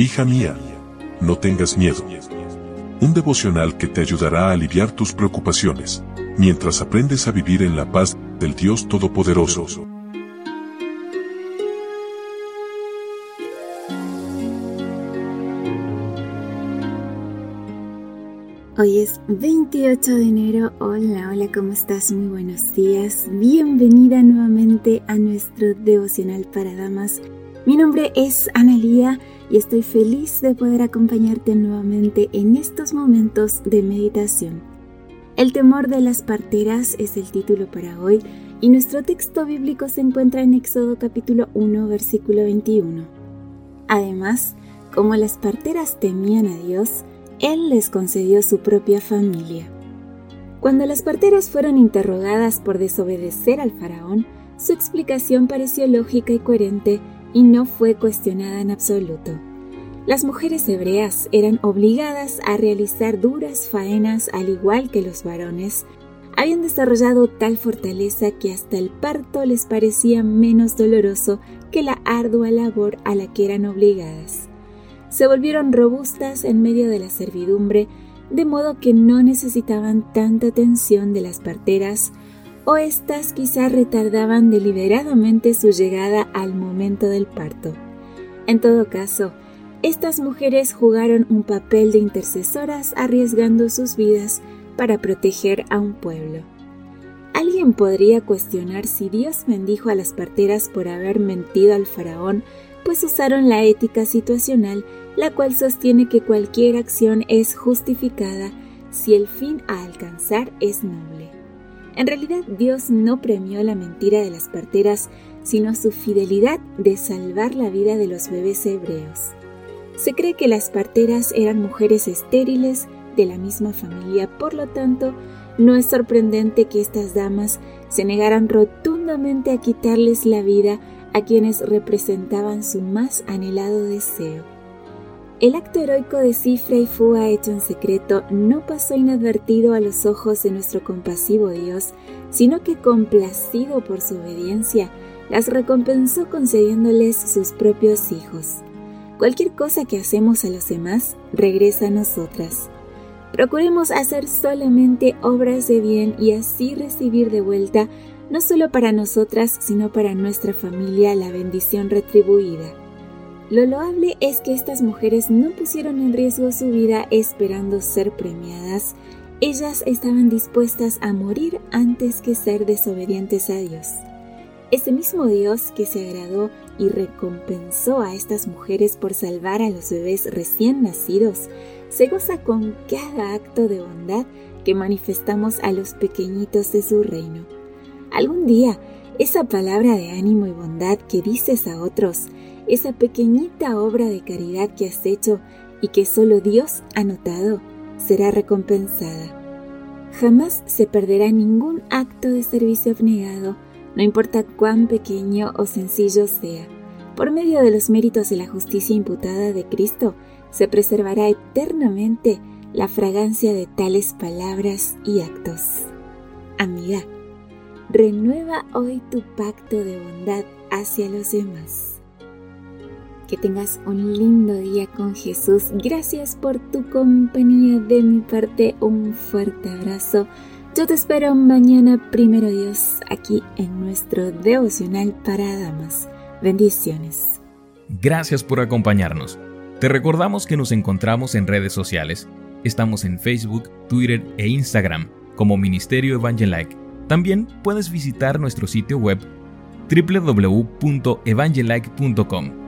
Hija mía, no tengas miedo. Un devocional que te ayudará a aliviar tus preocupaciones, mientras aprendes a vivir en la paz del Dios Todopoderoso. Hoy es 28 de enero. Hola, hola, ¿cómo estás? Muy buenos días. Bienvenida nuevamente a nuestro devocional para damas. Mi nombre es Analía y estoy feliz de poder acompañarte nuevamente en estos momentos de meditación. El temor de las parteras es el título para hoy y nuestro texto bíblico se encuentra en Éxodo capítulo 1 versículo 21. Además, como las parteras temían a Dios, Él les concedió su propia familia. Cuando las parteras fueron interrogadas por desobedecer al faraón, su explicación pareció lógica y coherente y no fue cuestionada en absoluto. Las mujeres hebreas eran obligadas a realizar duras faenas al igual que los varones. Habían desarrollado tal fortaleza que hasta el parto les parecía menos doloroso que la ardua labor a la que eran obligadas. Se volvieron robustas en medio de la servidumbre, de modo que no necesitaban tanta atención de las parteras o éstas quizá retardaban deliberadamente su llegada al momento del parto. En todo caso, estas mujeres jugaron un papel de intercesoras arriesgando sus vidas para proteger a un pueblo. Alguien podría cuestionar si Dios bendijo a las parteras por haber mentido al faraón, pues usaron la ética situacional, la cual sostiene que cualquier acción es justificada si el fin a alcanzar es noble. En realidad Dios no premió la mentira de las parteras, sino su fidelidad de salvar la vida de los bebés hebreos. Se cree que las parteras eran mujeres estériles de la misma familia, por lo tanto, no es sorprendente que estas damas se negaran rotundamente a quitarles la vida a quienes representaban su más anhelado deseo. El acto heroico de Cifra y Fua hecho en secreto no pasó inadvertido a los ojos de nuestro compasivo Dios, sino que complacido por su obediencia, las recompensó concediéndoles sus propios hijos. Cualquier cosa que hacemos a los demás regresa a nosotras. Procuremos hacer solamente obras de bien y así recibir de vuelta, no solo para nosotras, sino para nuestra familia, la bendición retribuida. Lo loable es que estas mujeres no pusieron en riesgo su vida esperando ser premiadas. Ellas estaban dispuestas a morir antes que ser desobedientes a Dios. Ese mismo Dios que se agradó y recompensó a estas mujeres por salvar a los bebés recién nacidos, se goza con cada acto de bondad que manifestamos a los pequeñitos de su reino. Algún día, esa palabra de ánimo y bondad que dices a otros esa pequeñita obra de caridad que has hecho y que solo Dios ha notado, será recompensada. Jamás se perderá ningún acto de servicio abnegado, no importa cuán pequeño o sencillo sea. Por medio de los méritos de la justicia imputada de Cristo, se preservará eternamente la fragancia de tales palabras y actos. Amiga, renueva hoy tu pacto de bondad hacia los demás. Que tengas un lindo día con Jesús. Gracias por tu compañía. De mi parte, un fuerte abrazo. Yo te espero mañana, primero Dios, aquí en nuestro devocional para damas. Bendiciones. Gracias por acompañarnos. Te recordamos que nos encontramos en redes sociales. Estamos en Facebook, Twitter e Instagram como Ministerio Evangelike. También puedes visitar nuestro sitio web www.evangelike.com